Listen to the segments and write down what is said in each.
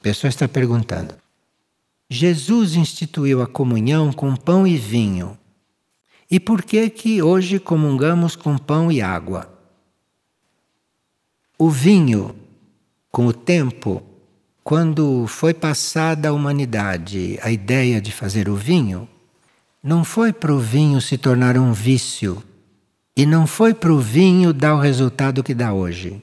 A pessoa está perguntando. Jesus instituiu a comunhão com pão e vinho. E por que que hoje comungamos com pão e água? O vinho, com o tempo, quando foi passada à humanidade a ideia de fazer o vinho, não foi para o vinho se tornar um vício e não foi para o vinho dar o resultado que dá hoje.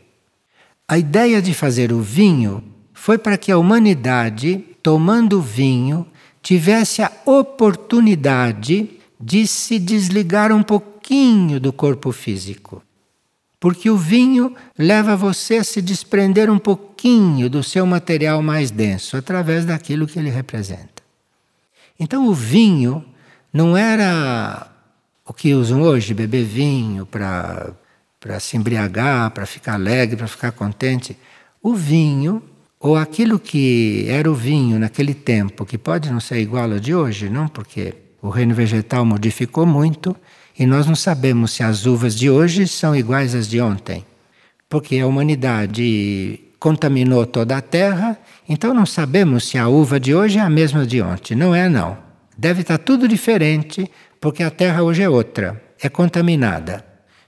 A ideia de fazer o vinho foi para que a humanidade, tomando vinho, tivesse a oportunidade de se desligar um pouquinho do corpo físico. Porque o vinho leva você a se desprender um pouquinho do seu material mais denso através daquilo que ele representa. Então o vinho não era o que usam hoje, beber vinho para para se embriagar, para ficar alegre, para ficar contente. O vinho, ou aquilo que era o vinho naquele tempo, que pode não ser igual ao de hoje, não porque o reino vegetal modificou muito e nós não sabemos se as uvas de hoje são iguais às de ontem, porque a humanidade contaminou toda a terra, então não sabemos se a uva de hoje é a mesma de ontem. Não é, não. Deve estar tudo diferente, porque a terra hoje é outra, é contaminada.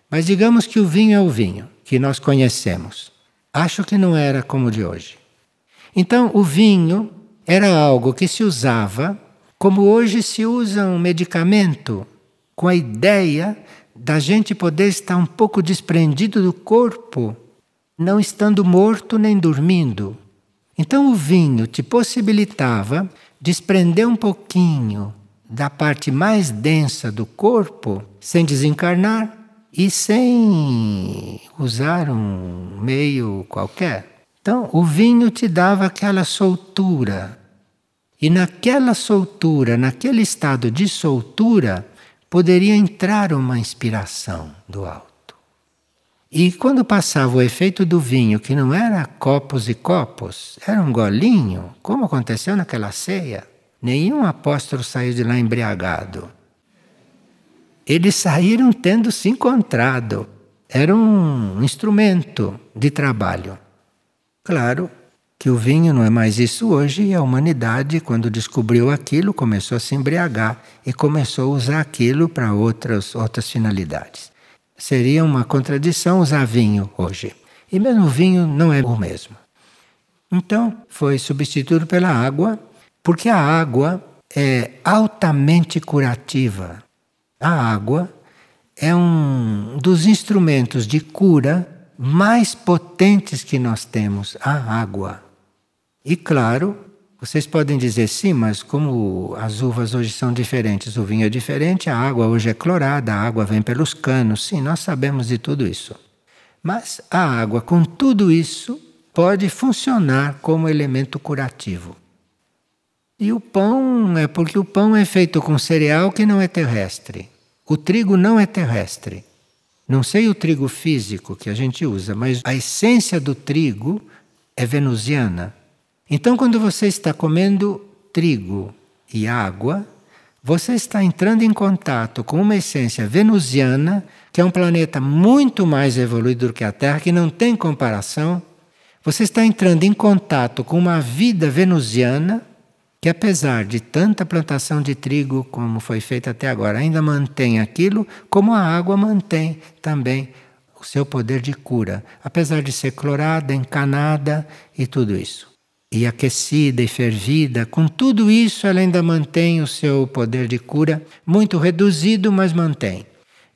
Mas digamos que o vinho é o vinho que nós conhecemos. Acho que não era como o de hoje. Então, o vinho era algo que se usava como hoje se usa um medicamento, com a ideia da gente poder estar um pouco desprendido do corpo, não estando morto nem dormindo. Então, o vinho te possibilitava desprender um pouquinho da parte mais densa do corpo, sem desencarnar e sem usar um meio qualquer. Então, o vinho te dava aquela soltura. E naquela soltura, naquele estado de soltura, poderia entrar uma inspiração do alto. E quando passava o efeito do vinho, que não era copos e copos, era um golinho, como aconteceu naquela ceia, nenhum apóstolo saiu de lá embriagado. Eles saíram tendo se encontrado. Era um instrumento de trabalho. Claro que o vinho não é mais isso hoje e a humanidade, quando descobriu aquilo, começou a se embriagar e começou a usar aquilo para outras, outras finalidades. Seria uma contradição usar vinho hoje. E mesmo o vinho não é o mesmo. Então, foi substituído pela água, porque a água é altamente curativa. A água é um dos instrumentos de cura mais potentes que nós temos, a água. E claro, vocês podem dizer sim, mas como as uvas hoje são diferentes, o vinho é diferente, a água hoje é clorada, a água vem pelos canos. Sim, nós sabemos de tudo isso. Mas a água, com tudo isso, pode funcionar como elemento curativo. E o pão é porque o pão é feito com cereal que não é terrestre. O trigo não é terrestre. Não sei o trigo físico que a gente usa, mas a essência do trigo é venusiana. Então, quando você está comendo trigo e água, você está entrando em contato com uma essência venusiana, que é um planeta muito mais evoluído do que a Terra, que não tem comparação. Você está entrando em contato com uma vida venusiana que apesar de tanta plantação de trigo como foi feita até agora, ainda mantém aquilo, como a água mantém também o seu poder de cura, apesar de ser clorada, encanada e tudo isso. E aquecida e fervida, com tudo isso ela ainda mantém o seu poder de cura, muito reduzido, mas mantém.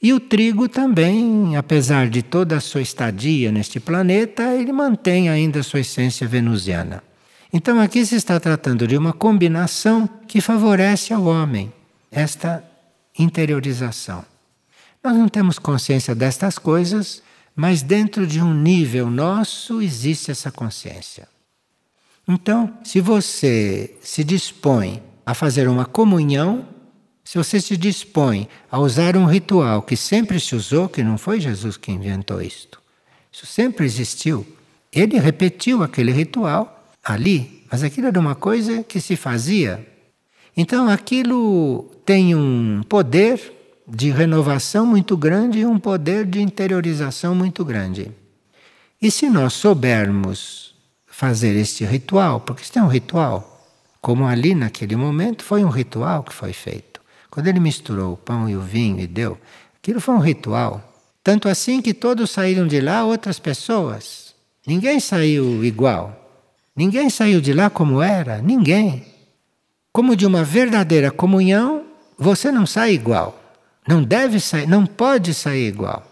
E o trigo também, apesar de toda a sua estadia neste planeta, ele mantém ainda a sua essência venusiana. Então aqui se está tratando de uma combinação que favorece ao homem esta interiorização. Nós não temos consciência destas coisas, mas dentro de um nível nosso existe essa consciência. Então, se você se dispõe a fazer uma comunhão, se você se dispõe a usar um ritual que sempre se usou, que não foi Jesus que inventou isto, isso sempre existiu, ele repetiu aquele ritual ali, mas aquilo era uma coisa que se fazia. Então aquilo tem um poder de renovação muito grande e um poder de interiorização muito grande. E se nós soubermos fazer este ritual, porque isso é um ritual. Como ali naquele momento foi um ritual que foi feito. Quando ele misturou o pão e o vinho e deu, aquilo foi um ritual. Tanto assim que todos saíram de lá outras pessoas. Ninguém saiu igual. Ninguém saiu de lá como era, ninguém. Como de uma verdadeira comunhão, você não sai igual. Não deve sair, não pode sair igual.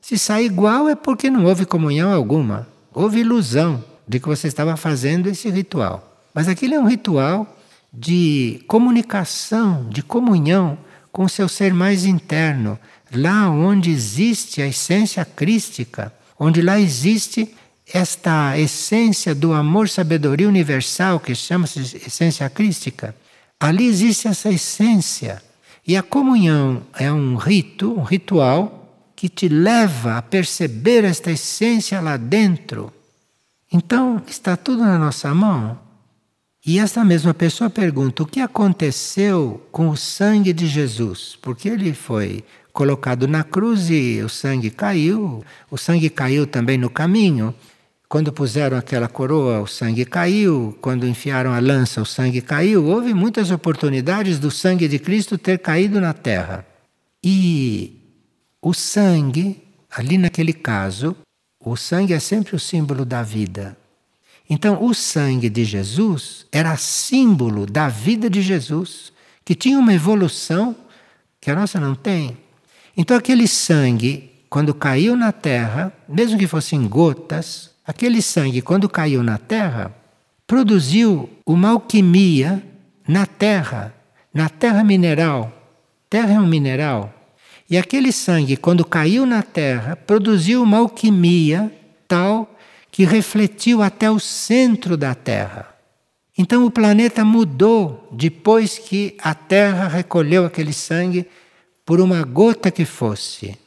Se sair igual é porque não houve comunhão alguma. Houve ilusão de que você estava fazendo esse ritual. Mas aquilo é um ritual de comunicação, de comunhão com o seu ser mais interno, lá onde existe a essência crística, onde lá existe esta essência do amor-sabedoria universal, que chama-se essência crística. Ali existe essa essência. E a comunhão é um rito, um ritual, que te leva a perceber esta essência lá dentro. Então, está tudo na nossa mão. E essa mesma pessoa pergunta: o que aconteceu com o sangue de Jesus? Porque ele foi colocado na cruz e o sangue caiu, o sangue caiu também no caminho. Quando puseram aquela coroa, o sangue caiu. Quando enfiaram a lança, o sangue caiu. Houve muitas oportunidades do sangue de Cristo ter caído na terra. E o sangue, ali naquele caso, o sangue é sempre o símbolo da vida. Então, o sangue de Jesus era símbolo da vida de Jesus, que tinha uma evolução que a nossa não tem. Então, aquele sangue, quando caiu na terra, mesmo que fossem gotas, aquele sangue, quando caiu na terra, produziu uma alquimia na terra, na terra mineral. Terra é um mineral. E aquele sangue, quando caiu na terra, produziu uma alquimia tal que refletiu até o centro da Terra. Então o planeta mudou depois que a Terra recolheu aquele sangue por uma gota que fosse.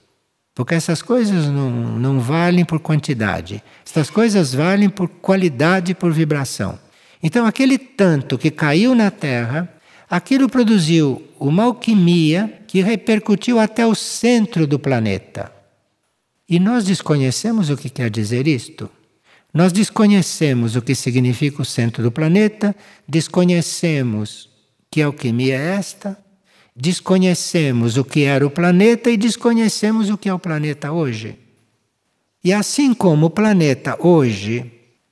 Porque essas coisas não, não valem por quantidade, essas coisas valem por qualidade e por vibração. Então, aquele tanto que caiu na Terra, aquilo produziu uma alquimia que repercutiu até o centro do planeta. E nós desconhecemos o que quer dizer isto. Nós desconhecemos o que significa o centro do planeta, desconhecemos que alquimia é esta, desconhecemos o que era o planeta e desconhecemos o que é o planeta hoje. E assim como o planeta hoje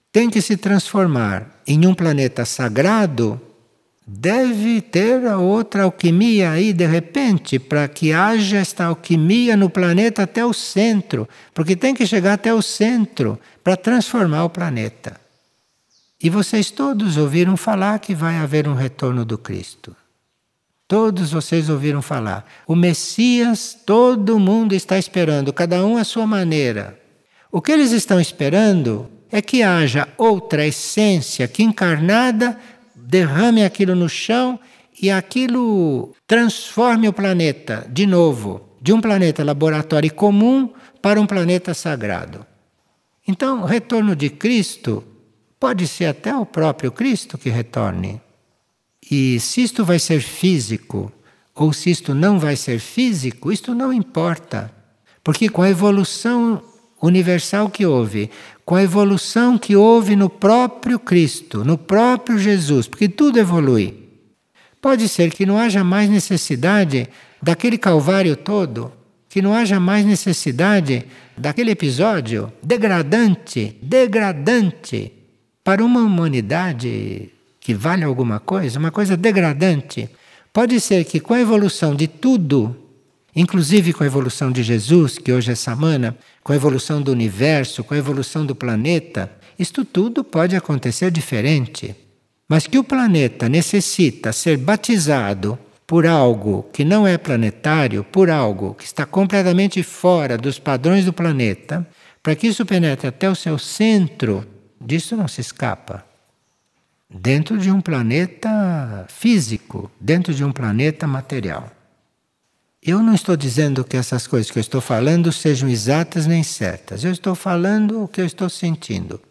tem que se transformar em um planeta sagrado, deve ter outra alquimia aí de repente, para que haja esta alquimia no planeta até o centro, porque tem que chegar até o centro para transformar o planeta. E vocês todos ouviram falar que vai haver um retorno do Cristo. Todos vocês ouviram falar. O Messias, todo mundo está esperando, cada um à sua maneira. O que eles estão esperando é que haja outra essência que encarnada derrame aquilo no chão e aquilo transforme o planeta de novo, de um planeta laboratório comum para um planeta sagrado. Então, o retorno de Cristo pode ser até o próprio Cristo que retorne. E se isto vai ser físico ou se isto não vai ser físico, isto não importa. Porque com a evolução universal que houve, com a evolução que houve no próprio Cristo, no próprio Jesus, porque tudo evolui. Pode ser que não haja mais necessidade daquele calvário todo, que não haja mais necessidade daquele episódio degradante, degradante para uma humanidade que vale alguma coisa, uma coisa degradante. Pode ser que com a evolução de tudo, inclusive com a evolução de Jesus, que hoje é Samana, com a evolução do universo, com a evolução do planeta, isto tudo pode acontecer diferente. Mas que o planeta necessita ser batizado por algo que não é planetário, por algo que está completamente fora dos padrões do planeta, para que isso penetre até o seu centro, disso não se escapa. Dentro de um planeta físico, dentro de um planeta material. Eu não estou dizendo que essas coisas que eu estou falando sejam exatas nem certas. Eu estou falando o que eu estou sentindo.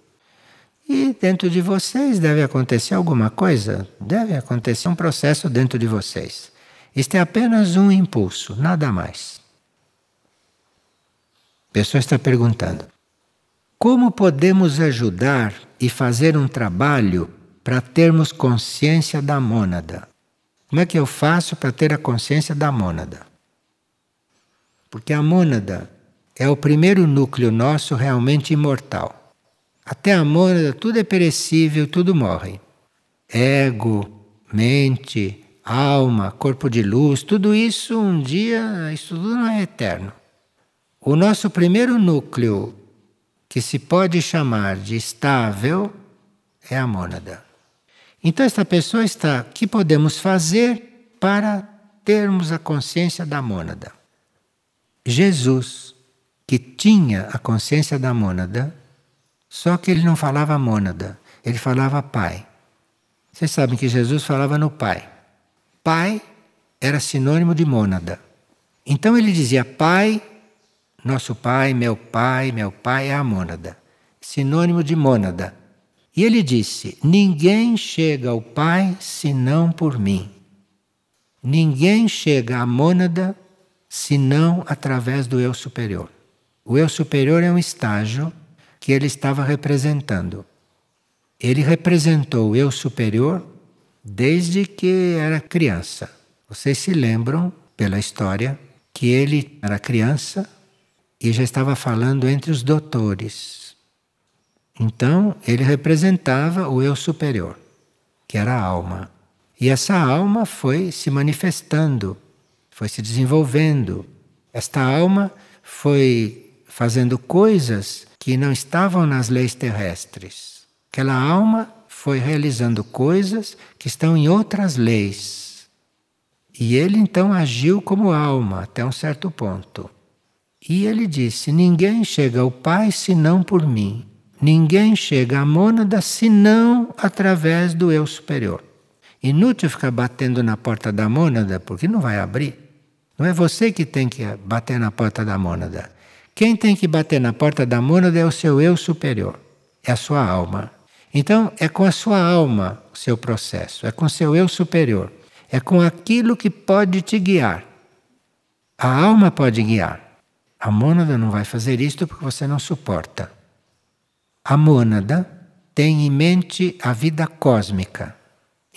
E dentro de vocês deve acontecer alguma coisa, deve acontecer um processo dentro de vocês. Isto é apenas um impulso, nada mais. A pessoa está perguntando: como podemos ajudar e fazer um trabalho para termos consciência da mônada. Como é que eu faço para ter a consciência da mônada? Porque a mônada é o primeiro núcleo nosso realmente imortal. Até a mônada tudo é perecível, tudo morre. Ego, mente, alma, corpo de luz, tudo isso um dia, isso tudo não é eterno. O nosso primeiro núcleo, que se pode chamar de estável, é a mônada. Então, esta pessoa está, que podemos fazer para termos a consciência da mônada? Jesus, que tinha a consciência da mônada, só que ele não falava mônada, ele falava Pai. Vocês sabem que Jesus falava no Pai. Pai era sinônimo de mônada. Então ele dizia Pai, nosso Pai, meu Pai, meu Pai é a mônada. Sinônimo de mônada. E ele disse: Ninguém chega ao Pai senão por mim. Ninguém chega à mônada senão através do eu superior. O eu superior é um estágio que ele estava representando. Ele representou o eu superior desde que era criança. Vocês se lembram, pela história, que ele era criança e já estava falando entre os doutores. Então, ele representava o eu superior, que era a alma. E essa alma foi se manifestando, foi se desenvolvendo. Esta alma foi fazendo coisas que não estavam nas leis terrestres. Aquela alma foi realizando coisas que estão em outras leis. E ele então agiu como alma até um certo ponto. E ele disse: Ninguém chega ao Pai senão por mim. Ninguém chega à mônada senão através do eu superior. Inútil ficar batendo na porta da mônada, porque não vai abrir. Não é você que tem que bater na porta da mônada. Quem tem que bater na porta da mônada é o seu eu superior, é a sua alma. Então, é com a sua alma o seu processo, é com o seu eu superior, é com aquilo que pode te guiar. A alma pode guiar. A mônada não vai fazer isto porque você não suporta. A mônada tem em mente a vida cósmica.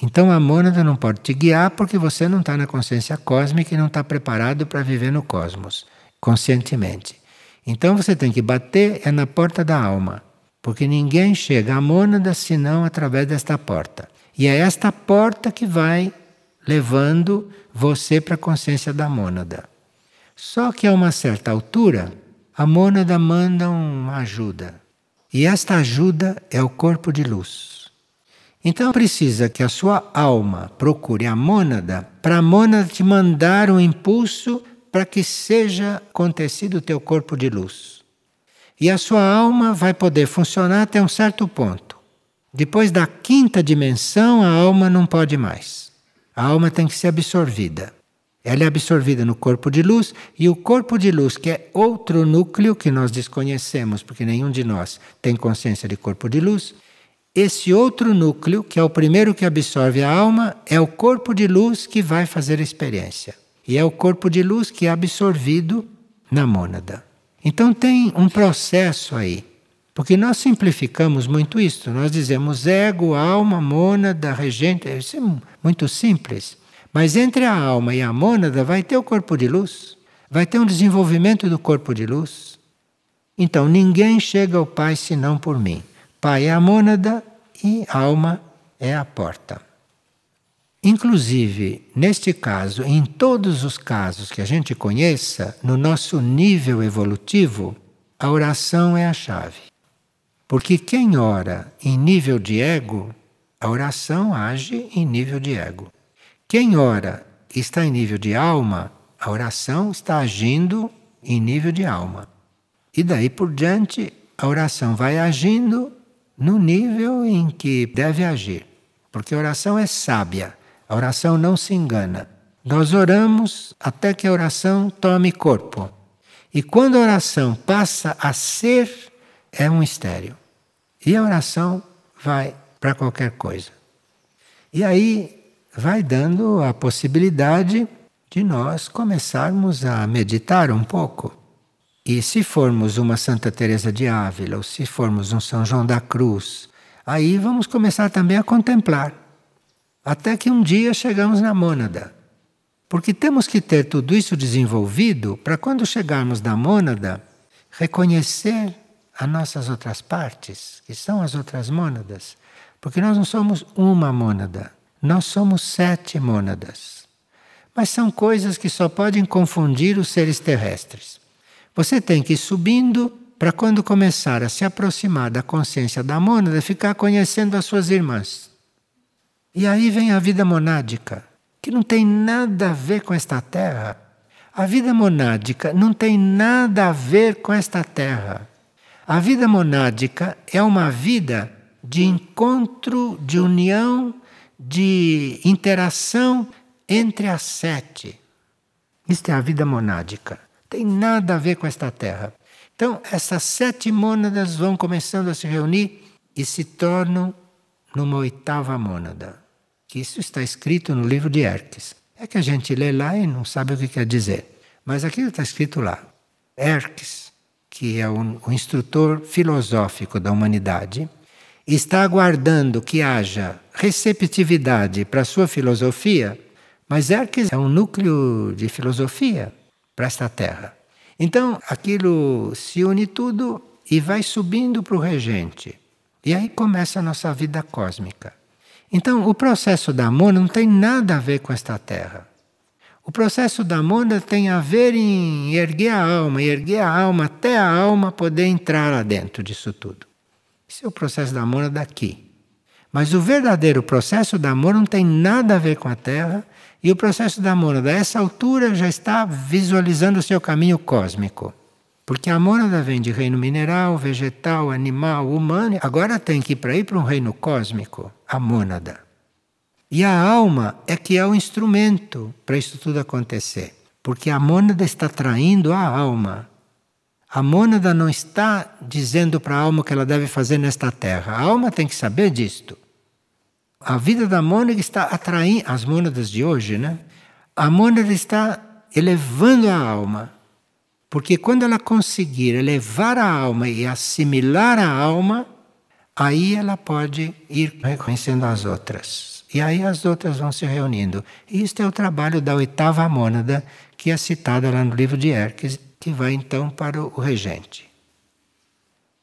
Então a mônada não pode te guiar porque você não está na consciência cósmica e não está preparado para viver no cosmos, conscientemente. Então você tem que bater é na porta da alma, porque ninguém chega à mônada senão através desta porta. E é esta porta que vai levando você para a consciência da mônada. Só que a uma certa altura, a mônada manda uma ajuda. E esta ajuda é o corpo de luz. Então precisa que a sua alma procure a mônada para a mônada te mandar um impulso para que seja acontecido o teu corpo de luz. E a sua alma vai poder funcionar até um certo ponto. Depois da quinta dimensão, a alma não pode mais. A alma tem que ser absorvida. Ela é absorvida no corpo de luz e o corpo de luz, que é outro núcleo que nós desconhecemos, porque nenhum de nós tem consciência de corpo de luz, esse outro núcleo, que é o primeiro que absorve a alma, é o corpo de luz que vai fazer a experiência. E é o corpo de luz que é absorvido na mônada. Então tem um processo aí. Porque nós simplificamos muito isso. Nós dizemos ego, alma, mônada, regente. Isso é muito simples. Mas entre a alma e a mônada vai ter o corpo de luz, vai ter um desenvolvimento do corpo de luz. Então ninguém chega ao Pai senão por mim. Pai é a mônada e alma é a porta. Inclusive, neste caso, em todos os casos que a gente conheça, no nosso nível evolutivo, a oração é a chave. Porque quem ora em nível de ego, a oração age em nível de ego. Quem ora está em nível de alma, a oração está agindo em nível de alma. E daí por diante, a oração vai agindo no nível em que deve agir. Porque a oração é sábia, a oração não se engana. Nós oramos até que a oração tome corpo. E quando a oração passa a ser, é um mistério. E a oração vai para qualquer coisa. E aí vai dando a possibilidade de nós começarmos a meditar um pouco. E se formos uma Santa Teresa de Ávila, ou se formos um São João da Cruz, Aí vamos começar também a contemplar. Até que um dia chegamos na mônada. Porque temos que ter tudo isso desenvolvido para quando chegarmos na mônada, reconhecer as nossas outras partes, que são as outras mônadas. Porque nós não somos uma mônada, nós somos sete mônadas. Mas são coisas que só podem confundir os seres terrestres. Você tem que ir subindo para quando começar a se aproximar da consciência da mônada, ficar conhecendo as suas irmãs. E aí vem a vida monádica, que não tem nada a ver com esta terra. A vida monádica não tem nada a ver com esta terra. A vida monádica é uma vida de encontro, de união, de interação entre as sete. Isto é a vida monádica. Tem nada a ver com esta terra. Então, essas sete mônadas vão começando a se reunir e se tornam numa oitava mônada. Isso está escrito no livro de Erques. É que a gente lê lá e não sabe o que quer dizer. Mas aquilo está escrito lá. Erques, que é o, o instrutor filosófico da humanidade, está aguardando que haja receptividade para a sua filosofia mas Erques é um núcleo de filosofia para esta terra. Então, aquilo se une tudo e vai subindo para o regente. E aí começa a nossa vida cósmica. Então, o processo da Mona não tem nada a ver com esta terra. O processo da Mona tem a ver em erguer a alma, erguer a alma até a alma poder entrar lá dentro disso tudo. Esse é o processo da Mona daqui. Mas o verdadeiro processo da Mona não tem nada a ver com a terra e o processo da mônada, a essa altura, já está visualizando o seu caminho cósmico. Porque a mônada vem de reino mineral, vegetal, animal, humano, agora tem que ir para ir para um reino cósmico, a mônada. E a alma é que é o instrumento para isso tudo acontecer. Porque a mônada está traindo a alma. A mônada não está dizendo para a alma o que ela deve fazer nesta terra. A alma tem que saber disto. A vida da mônada está atraindo as mônadas de hoje, né? A mônada está elevando a alma. Porque quando ela conseguir elevar a alma e assimilar a alma, aí ela pode ir reconhecendo as outras. E aí as outras vão se reunindo. E isto é o trabalho da oitava mônada, que é citada lá no livro de Erques, que vai então para o regente.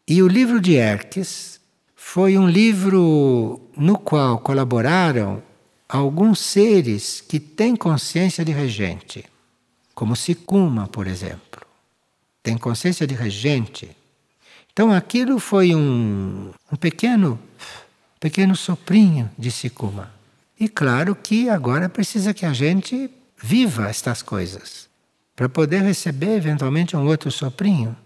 E o livro de Erques foi um livro no qual colaboraram alguns seres que têm consciência de regente, como Sicuma, por exemplo. Tem consciência de regente. Então aquilo foi um, um pequeno, pequeno soprinho de Sicuma. E claro que agora precisa que a gente viva estas coisas para poder receber eventualmente um outro soprinho.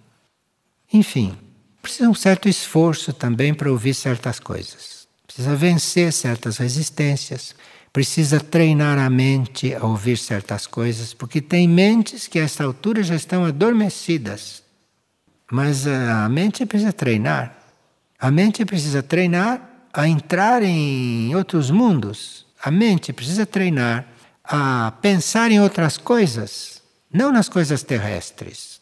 Enfim, Precisa um certo esforço também para ouvir certas coisas. Precisa vencer certas resistências. Precisa treinar a mente a ouvir certas coisas, porque tem mentes que a esta altura já estão adormecidas. Mas a mente precisa treinar. A mente precisa treinar a entrar em outros mundos. A mente precisa treinar a pensar em outras coisas, não nas coisas terrestres.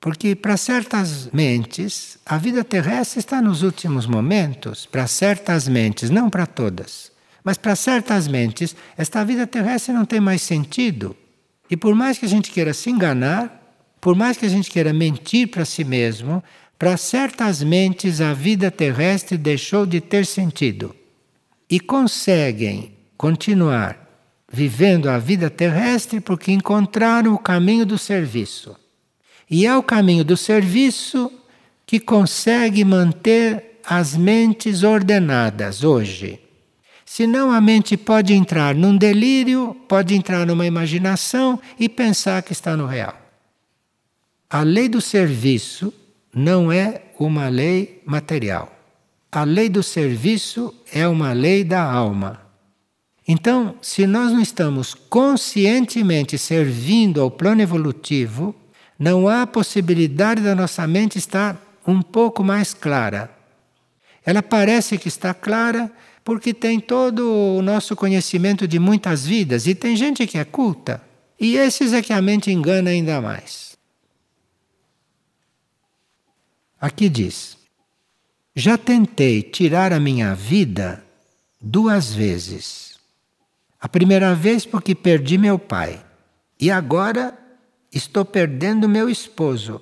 Porque para certas mentes, a vida terrestre está nos últimos momentos, para certas mentes, não para todas. Mas para certas mentes, esta vida terrestre não tem mais sentido. E por mais que a gente queira se enganar, por mais que a gente queira mentir para si mesmo, para certas mentes a vida terrestre deixou de ter sentido. E conseguem continuar vivendo a vida terrestre porque encontraram o caminho do serviço. E é o caminho do serviço que consegue manter as mentes ordenadas hoje. Senão a mente pode entrar num delírio, pode entrar numa imaginação e pensar que está no real. A lei do serviço não é uma lei material. A lei do serviço é uma lei da alma. Então, se nós não estamos conscientemente servindo ao plano evolutivo, não há possibilidade da nossa mente estar um pouco mais clara. Ela parece que está clara porque tem todo o nosso conhecimento de muitas vidas e tem gente que é culta. E esses é que a mente engana ainda mais. Aqui diz: Já tentei tirar a minha vida duas vezes. A primeira vez porque perdi meu pai. E agora estou perdendo meu esposo.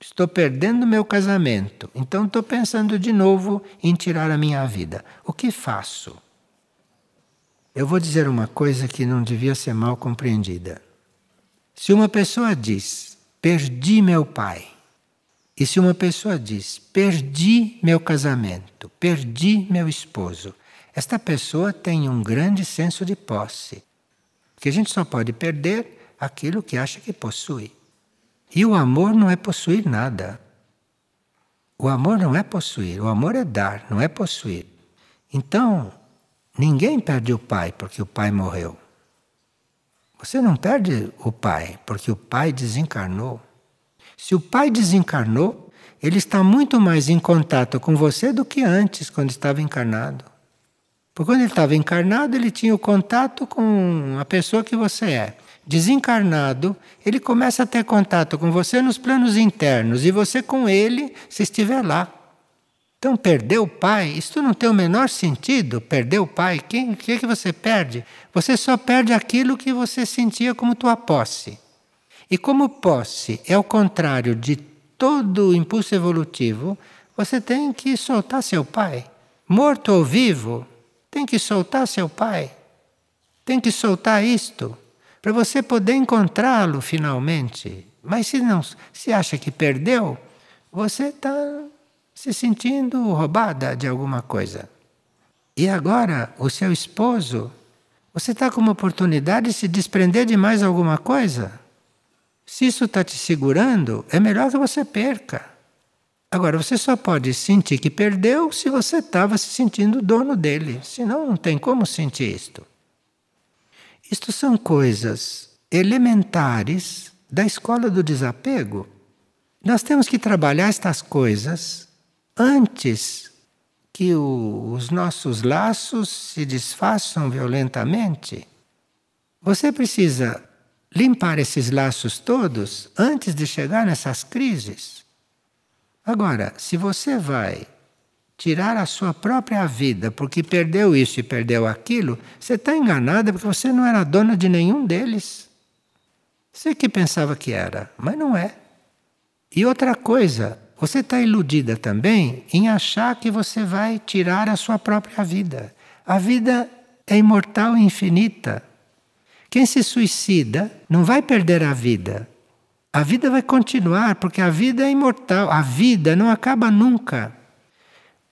Estou perdendo meu casamento. Então estou pensando de novo em tirar a minha vida. O que faço? Eu vou dizer uma coisa que não devia ser mal compreendida. Se uma pessoa diz, perdi meu pai, e se uma pessoa diz, perdi meu casamento, perdi meu esposo, esta pessoa tem um grande senso de posse. Porque a gente só pode perder aquilo que acha que possui. E o amor não é possuir nada. O amor não é possuir, o amor é dar, não é possuir. Então, ninguém perde o pai porque o pai morreu. Você não perde o pai porque o pai desencarnou. Se o pai desencarnou, ele está muito mais em contato com você do que antes, quando estava encarnado. Porque quando ele estava encarnado, ele tinha o contato com a pessoa que você é. Desencarnado, ele começa a ter contato com você nos planos internos e você com ele se estiver lá. Então, perder o pai, isso não tem o menor sentido. Perder o pai, o que, que você perde? Você só perde aquilo que você sentia como tua posse. E como posse é o contrário de todo o impulso evolutivo, você tem que soltar seu pai. Morto ou vivo, tem que soltar seu pai. Tem que soltar isto para você poder encontrá-lo finalmente. Mas se não, se acha que perdeu, você está se sentindo roubada de alguma coisa. E agora, o seu esposo, você está com uma oportunidade de se desprender de mais alguma coisa? Se isso está te segurando, é melhor que você perca. Agora, você só pode sentir que perdeu se você estava se sentindo dono dele. Senão, não tem como sentir isto. Isto são coisas elementares da escola do desapego. Nós temos que trabalhar estas coisas antes que o, os nossos laços se desfaçam violentamente. Você precisa limpar esses laços todos antes de chegar nessas crises. Agora, se você vai tirar a sua própria vida porque perdeu isso e perdeu aquilo, você está enganada porque você não era dona de nenhum deles. Você que pensava que era, mas não é. E outra coisa, você está iludida também em achar que você vai tirar a sua própria vida. A vida é imortal e infinita. Quem se suicida não vai perder a vida. A vida vai continuar, porque a vida é imortal. A vida não acaba nunca.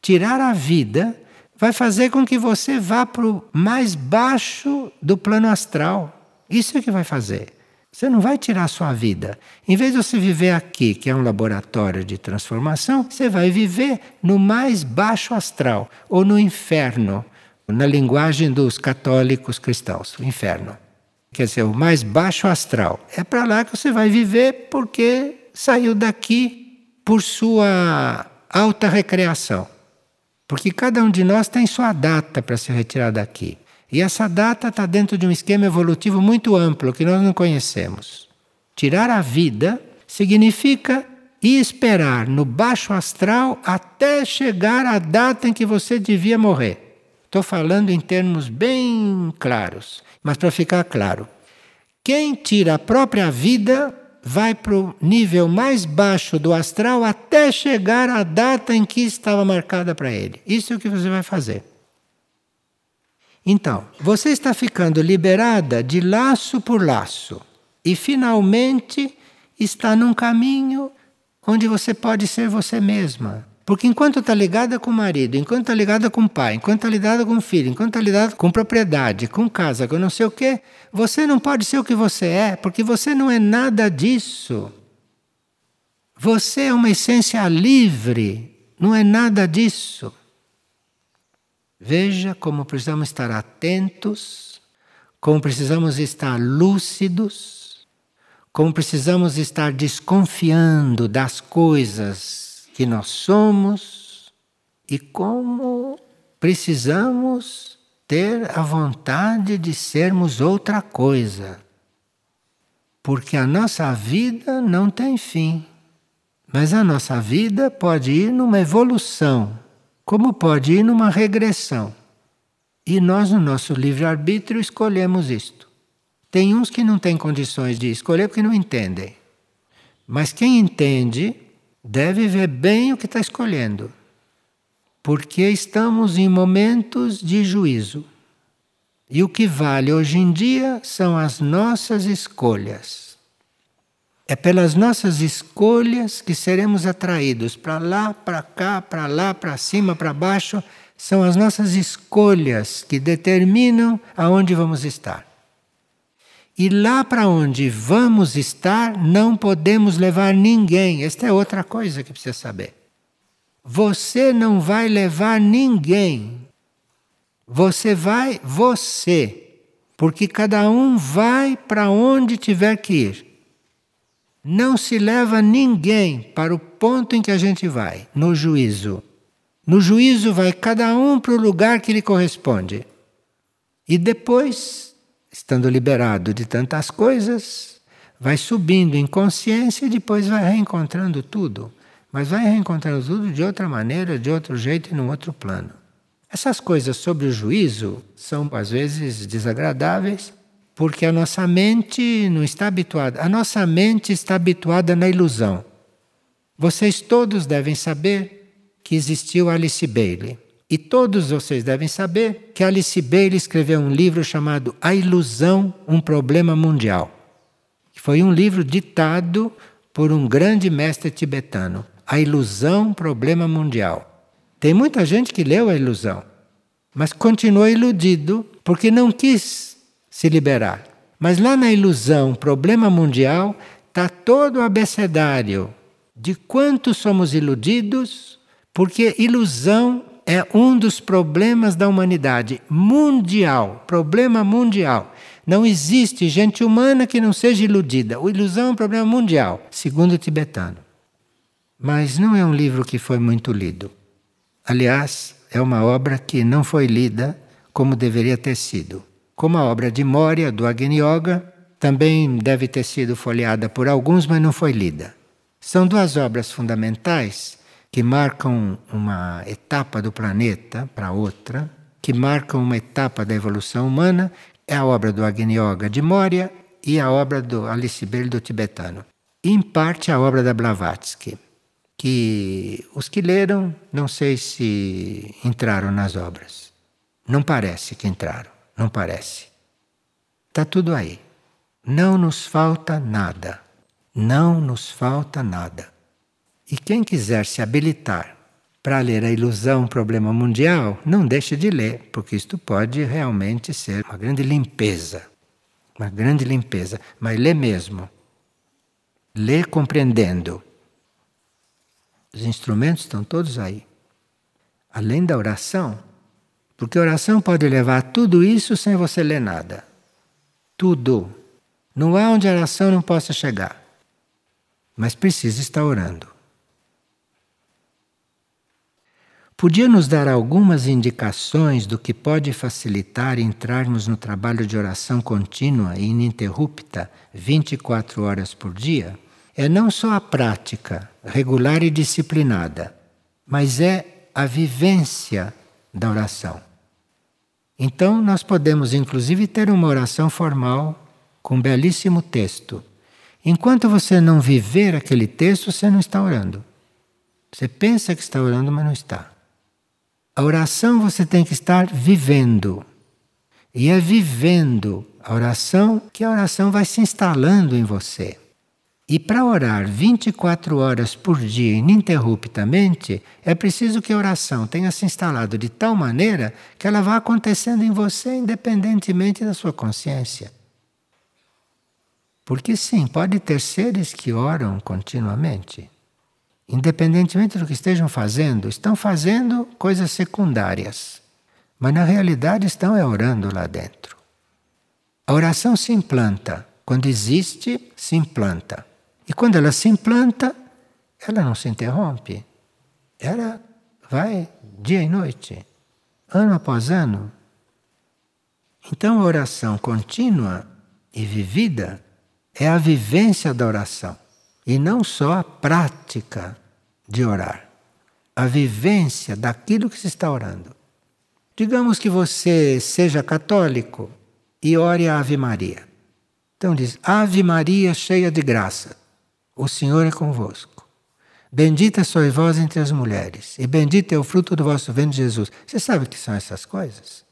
Tirar a vida vai fazer com que você vá para o mais baixo do plano astral. Isso é que vai fazer. Você não vai tirar a sua vida. Em vez de você viver aqui, que é um laboratório de transformação, você vai viver no mais baixo astral, ou no inferno, na linguagem dos católicos cristãos, o inferno quer dizer, o mais baixo astral. É para lá que você vai viver porque saiu daqui por sua alta recreação. Porque cada um de nós tem sua data para se retirar daqui. E essa data está dentro de um esquema evolutivo muito amplo que nós não conhecemos. Tirar a vida significa ir esperar no baixo astral até chegar à data em que você devia morrer. Estou falando em termos bem claros. Mas para ficar claro, quem tira a própria vida vai para o nível mais baixo do astral até chegar à data em que estava marcada para ele. Isso é o que você vai fazer. Então, você está ficando liberada de laço por laço e finalmente está num caminho onde você pode ser você mesma. Porque enquanto está ligada com o marido, enquanto está ligada com o pai, enquanto está ligada com o filho, enquanto está ligada com propriedade, com casa, com não sei o quê, você não pode ser o que você é, porque você não é nada disso. Você é uma essência livre, não é nada disso. Veja como precisamos estar atentos, como precisamos estar lúcidos, como precisamos estar desconfiando das coisas que nós somos e como precisamos ter a vontade de sermos outra coisa. Porque a nossa vida não tem fim. Mas a nossa vida pode ir numa evolução, como pode ir numa regressão. E nós, no nosso livre-arbítrio, escolhemos isto. Tem uns que não têm condições de escolher porque não entendem. Mas quem entende deve ver bem o que está escolhendo. Porque estamos em momentos de juízo. E o que vale hoje em dia são as nossas escolhas. É pelas nossas escolhas que seremos atraídos para lá, para cá, para lá, para cima, para baixo. São as nossas escolhas que determinam aonde vamos estar. E lá para onde vamos estar, não podemos levar ninguém. Esta é outra coisa que precisa saber. Você não vai levar ninguém. Você vai você, porque cada um vai para onde tiver que ir. Não se leva ninguém para o ponto em que a gente vai, no juízo. No juízo vai cada um para o lugar que lhe corresponde. E depois, estando liberado de tantas coisas, vai subindo em consciência e depois vai reencontrando tudo. Mas vai reencontrando tudo de outra maneira, de outro jeito e num outro plano. Essas coisas sobre o juízo são às vezes desagradáveis, porque a nossa mente não está habituada. A nossa mente está habituada na ilusão. Vocês todos devem saber que existiu Alice Bailey. E todos vocês devem saber que Alice Bailey escreveu um livro chamado A Ilusão, um Problema Mundial. Que foi um livro ditado por um grande mestre tibetano. A Ilusão, Problema Mundial. Tem muita gente que leu a ilusão, mas continuou iludido porque não quis se liberar. Mas lá na ilusão, problema mundial, está todo o abecedário de quanto somos iludidos, porque ilusão é um dos problemas da humanidade mundial, problema mundial. Não existe gente humana que não seja iludida. A ilusão é um problema mundial, segundo o tibetano. Mas não é um livro que foi muito lido. Aliás, é uma obra que não foi lida como deveria ter sido. Como a obra de Moria, do Agni Yoga, também deve ter sido folheada por alguns, mas não foi lida. São duas obras fundamentais que marcam uma etapa do planeta para outra, que marcam uma etapa da evolução humana. É a obra do Agni Yoga de Moria e a obra do Alice Bell do tibetano. E, em parte, a obra da Blavatsky que os que leram, não sei se entraram nas obras. Não parece que entraram, não parece. Está tudo aí. Não nos falta nada. Não nos falta nada. E quem quiser se habilitar para ler a ilusão, problema mundial, não deixe de ler, porque isto pode realmente ser uma grande limpeza. Uma grande limpeza. Mas lê mesmo. Lê compreendendo os instrumentos estão todos aí. Além da oração, porque a oração pode levar tudo isso sem você ler nada. Tudo. Não há onde a oração não possa chegar. Mas precisa estar orando. Podia nos dar algumas indicações do que pode facilitar entrarmos no trabalho de oração contínua e ininterrupta 24 horas por dia? é não só a prática regular e disciplinada, mas é a vivência da oração. Então, nós podemos inclusive ter uma oração formal com um belíssimo texto. Enquanto você não viver aquele texto, você não está orando. Você pensa que está orando, mas não está. A oração você tem que estar vivendo. E é vivendo a oração que a oração vai se instalando em você. E para orar 24 horas por dia ininterruptamente, é preciso que a oração tenha se instalado de tal maneira que ela vá acontecendo em você independentemente da sua consciência. Porque sim, pode ter seres que oram continuamente. Independentemente do que estejam fazendo, estão fazendo coisas secundárias. Mas na realidade estão é orando lá dentro. A oração se implanta. Quando existe, se implanta. E quando ela se implanta, ela não se interrompe. Ela vai dia e noite, ano após ano. Então a oração contínua e vivida é a vivência da oração. E não só a prática de orar, a vivência daquilo que se está orando. Digamos que você seja católico e ore a Ave Maria. Então diz: Ave Maria, cheia de graça, o Senhor é convosco. Bendita sois vós entre as mulheres, e bendito é o fruto do vosso ventre, Jesus. Você sabe o que são essas coisas?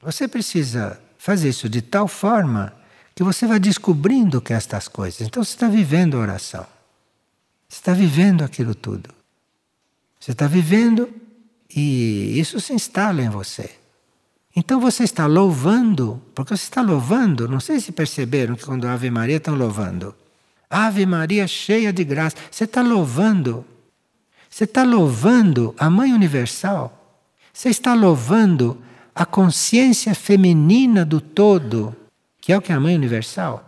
Você precisa fazer isso de tal forma que você vai descobrindo que estas coisas. Então você está vivendo a oração. Você está vivendo aquilo tudo. Você está vivendo e isso se instala em você. Então você está louvando, porque você está louvando, não sei se perceberam que quando Ave Maria estão louvando. Ave Maria cheia de graça. Você está louvando. Você está louvando a Mãe Universal. Você está louvando a consciência feminina do todo, que é o que é a Mãe Universal.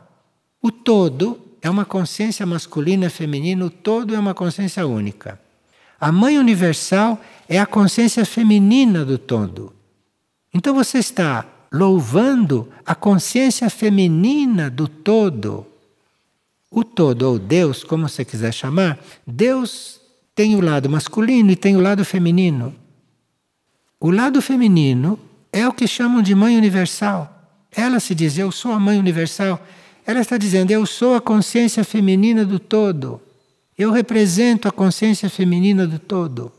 O todo é uma consciência masculina e feminina, o todo é uma consciência única. A Mãe Universal é a consciência feminina do todo. Então você está louvando a consciência feminina do todo. O todo, ou Deus, como você quiser chamar, Deus tem o lado masculino e tem o lado feminino. O lado feminino é o que chamam de mãe universal. Ela se diz, eu sou a mãe universal. Ela está dizendo, eu sou a consciência feminina do todo. Eu represento a consciência feminina do todo.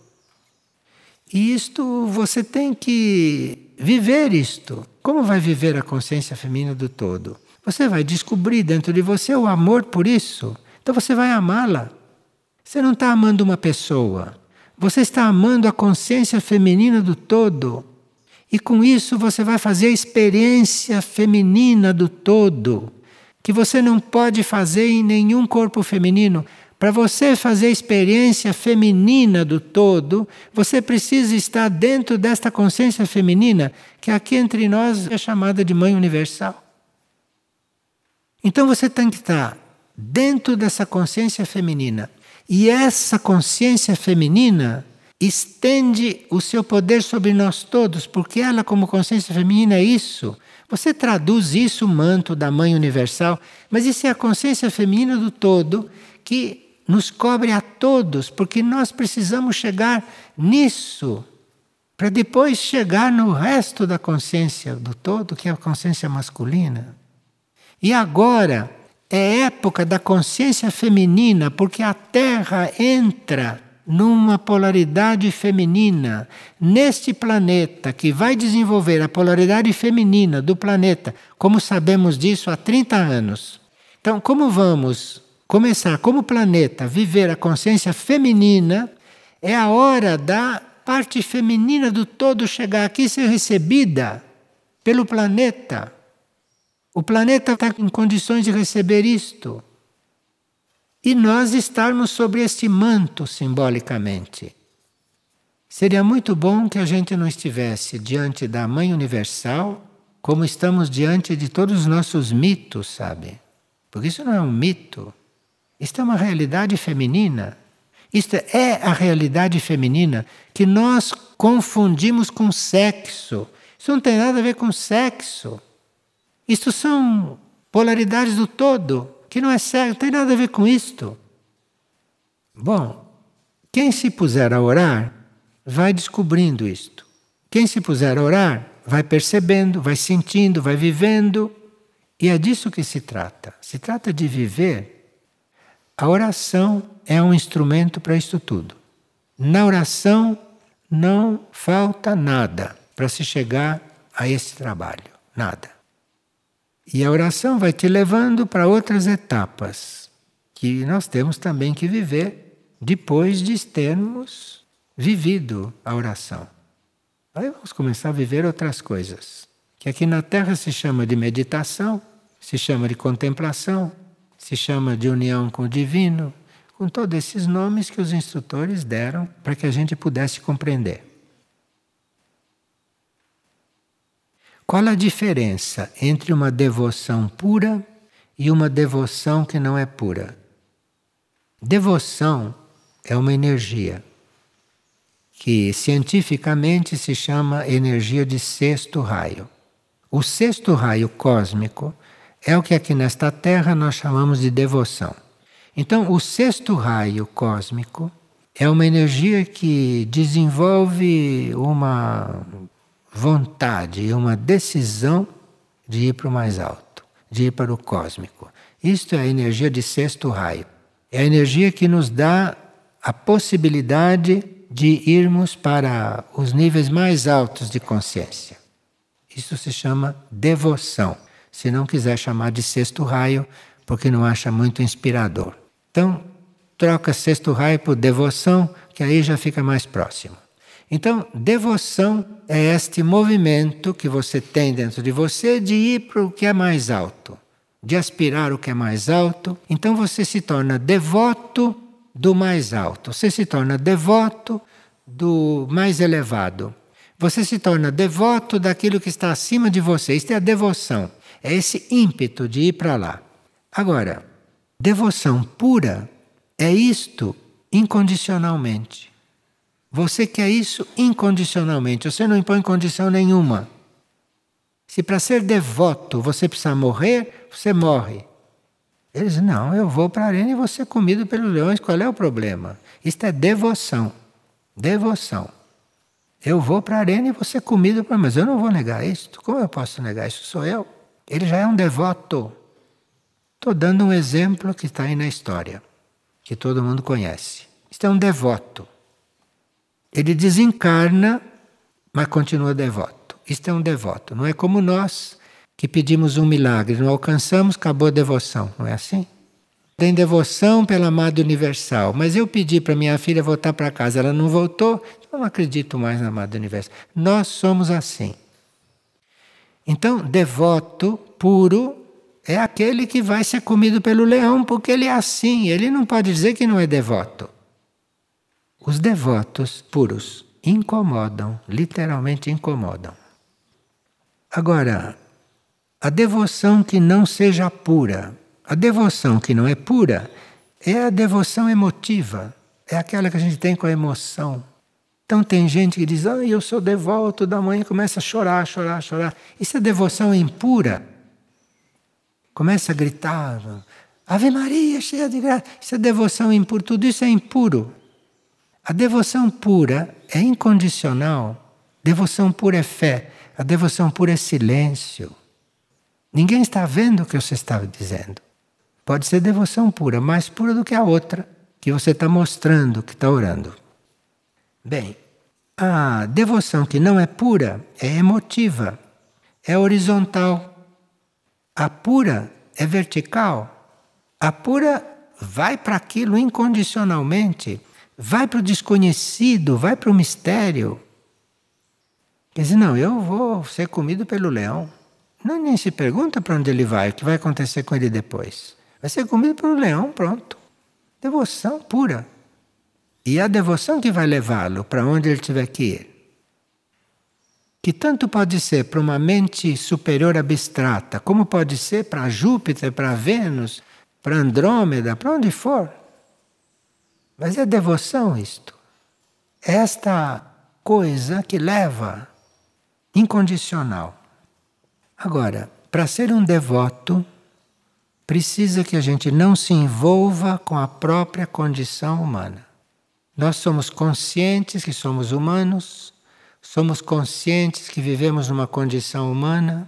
E isto você tem que viver isto. Como vai viver a consciência feminina do todo? Você vai descobrir dentro de você o amor por isso. Então você vai amá-la. Você não está amando uma pessoa. Você está amando a consciência feminina do todo. E com isso você vai fazer a experiência feminina do todo, que você não pode fazer em nenhum corpo feminino. Para você fazer a experiência feminina do todo, você precisa estar dentro desta consciência feminina, que aqui entre nós é chamada de Mãe Universal. Então você tem que estar dentro dessa consciência feminina. E essa consciência feminina estende o seu poder sobre nós todos, porque ela, como consciência feminina, é isso. Você traduz isso, manto da Mãe Universal, mas isso é a consciência feminina do todo que nos cobre a todos, porque nós precisamos chegar nisso, para depois chegar no resto da consciência do todo, que é a consciência masculina. E agora é época da consciência feminina, porque a Terra entra numa polaridade feminina. Neste planeta que vai desenvolver a polaridade feminina do planeta, como sabemos disso há 30 anos. Então, como vamos começar como planeta a viver a consciência feminina, é a hora da parte feminina do todo chegar aqui e ser recebida pelo planeta. O planeta está em condições de receber isto. E nós estarmos sobre este manto simbolicamente. Seria muito bom que a gente não estivesse diante da Mãe Universal como estamos diante de todos os nossos mitos, sabe? Porque isso não é um mito. Isto é uma realidade feminina. Isto é a realidade feminina que nós confundimos com sexo. Isso não tem nada a ver com sexo. Isto são polaridades do todo, que não é sexo, não tem nada a ver com isto. Bom, quem se puser a orar vai descobrindo isto. Quem se puser a orar vai percebendo, vai sentindo, vai vivendo. E é disso que se trata. Se trata de viver a oração é um instrumento para isso tudo. Na oração não falta nada para se chegar a esse trabalho. Nada. E a oração vai te levando para outras etapas que nós temos também que viver depois de termos vivido a oração. Aí vamos começar a viver outras coisas, que aqui na Terra se chama de meditação, se chama de contemplação, se chama de união com o divino, com todos esses nomes que os instrutores deram para que a gente pudesse compreender. Qual a diferença entre uma devoção pura e uma devoção que não é pura? Devoção é uma energia que cientificamente se chama energia de sexto raio. O sexto raio cósmico é o que aqui nesta terra nós chamamos de devoção. Então, o sexto raio cósmico é uma energia que desenvolve uma vontade, uma decisão de ir para o mais alto, de ir para o cósmico. Isto é a energia de sexto raio. É a energia que nos dá a possibilidade de irmos para os níveis mais altos de consciência. Isso se chama devoção. Se não quiser chamar de sexto raio, porque não acha muito inspirador. Então, troca sexto raio por devoção, que aí já fica mais próximo. Então, devoção é este movimento que você tem dentro de você de ir para o que é mais alto, de aspirar o que é mais alto. Então, você se torna devoto do mais alto, você se torna devoto do mais elevado. Você se torna devoto daquilo que está acima de você. Isto é a devoção. É esse ímpeto de ir para lá. Agora, devoção pura é isto incondicionalmente. Você quer isso incondicionalmente, você não impõe condição nenhuma. Se para ser devoto você precisar morrer, você morre. Eles não, eu vou para a arena e vou ser comido pelos leões, qual é o problema? Isto é devoção. Devoção. Eu vou para a arena e vou ser comido, mas eu não vou negar isso. Como eu posso negar isso? Sou eu. Ele já é um devoto. Estou dando um exemplo que está aí na história que todo mundo conhece. Isto é um devoto. Ele desencarna, mas continua devoto. Isto é um devoto. Não é como nós que pedimos um milagre, não alcançamos, acabou a devoção. Não é assim? Tem devoção pela Amada Universal, mas eu pedi para minha filha voltar para casa, ela não voltou, eu não acredito mais na Amada Universal. Nós somos assim. Então, devoto puro é aquele que vai ser comido pelo leão, porque ele é assim, ele não pode dizer que não é devoto. Os devotos puros incomodam, literalmente incomodam. Agora, a devoção que não seja pura, a devoção que não é pura, é a devoção emotiva, é aquela que a gente tem com a emoção. Então tem gente que diz, ah, eu sou devoto da e começa a chorar, chorar, chorar. Isso é devoção impura começa a gritar, Ave Maria, cheia de graça. Isso é devoção impura, tudo isso é impuro. A devoção pura é incondicional. Devoção pura é fé. A devoção pura é silêncio. Ninguém está vendo o que você está dizendo. Pode ser devoção pura, mais pura do que a outra, que você está mostrando que está orando. Bem, a devoção que não é pura é emotiva, é horizontal. A pura é vertical. A pura vai para aquilo incondicionalmente, vai para o desconhecido, vai para o mistério. Quer dizer, não, eu vou ser comido pelo leão. Não, nem se pergunta para onde ele vai, o que vai acontecer com ele depois. Vai ser comido pelo leão, pronto. Devoção pura. E a devoção que vai levá-lo para onde ele tiver que ir que tanto pode ser para uma mente superior abstrata, como pode ser para Júpiter, para Vênus, para Andrômeda, para onde for. Mas é devoção isto. É esta coisa que leva incondicional. Agora, para ser um devoto, precisa que a gente não se envolva com a própria condição humana. Nós somos conscientes que somos humanos, Somos conscientes que vivemos numa condição humana,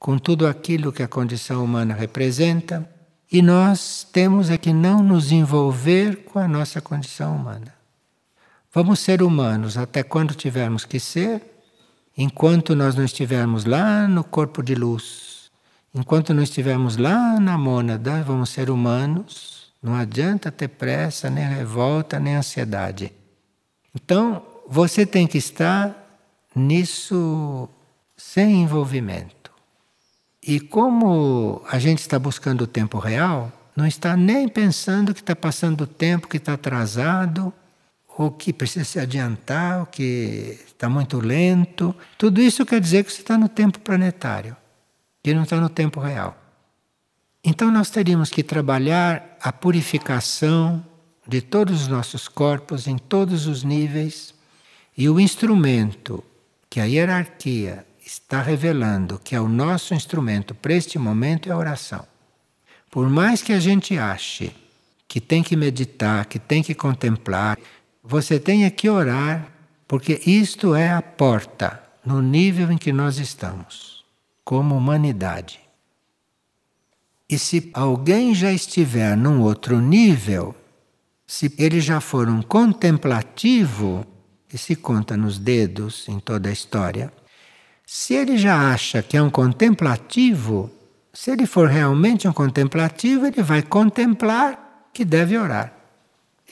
com tudo aquilo que a condição humana representa, e nós temos é que não nos envolver com a nossa condição humana. Vamos ser humanos até quando tivermos que ser, enquanto nós não estivermos lá no corpo de luz, enquanto não estivermos lá na mônada, vamos ser humanos. Não adianta ter pressa, nem revolta, nem ansiedade. Então, você tem que estar nisso sem envolvimento. E como a gente está buscando o tempo real, não está nem pensando que está passando o tempo, que está atrasado, ou que precisa se adiantar, ou que está muito lento. Tudo isso quer dizer que você está no tempo planetário, que não está no tempo real. Então nós teríamos que trabalhar a purificação de todos os nossos corpos em todos os níveis, e o instrumento que a hierarquia está revelando que é o nosso instrumento para este momento é a oração. Por mais que a gente ache que tem que meditar, que tem que contemplar, você tem que orar, porque isto é a porta no nível em que nós estamos, como humanidade. E se alguém já estiver num outro nível, se ele já for um contemplativo, e se conta nos dedos em toda a história, se ele já acha que é um contemplativo, se ele for realmente um contemplativo, ele vai contemplar que deve orar.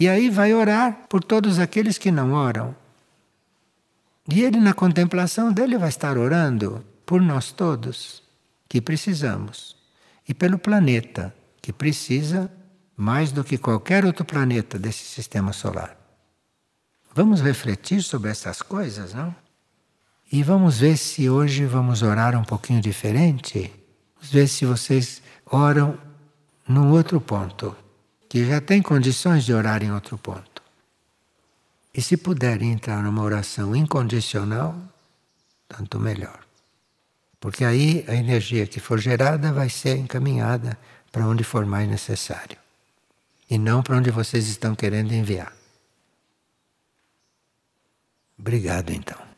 E aí vai orar por todos aqueles que não oram. E ele, na contemplação dele, vai estar orando por nós todos que precisamos e pelo planeta que precisa mais do que qualquer outro planeta desse sistema solar. Vamos refletir sobre essas coisas, não? E vamos ver se hoje vamos orar um pouquinho diferente. Vamos ver se vocês oram num outro ponto que já tem condições de orar em outro ponto. E se puderem entrar numa oração incondicional, tanto melhor. Porque aí a energia que for gerada vai ser encaminhada para onde for mais necessário. E não para onde vocês estão querendo enviar. Obrigado então.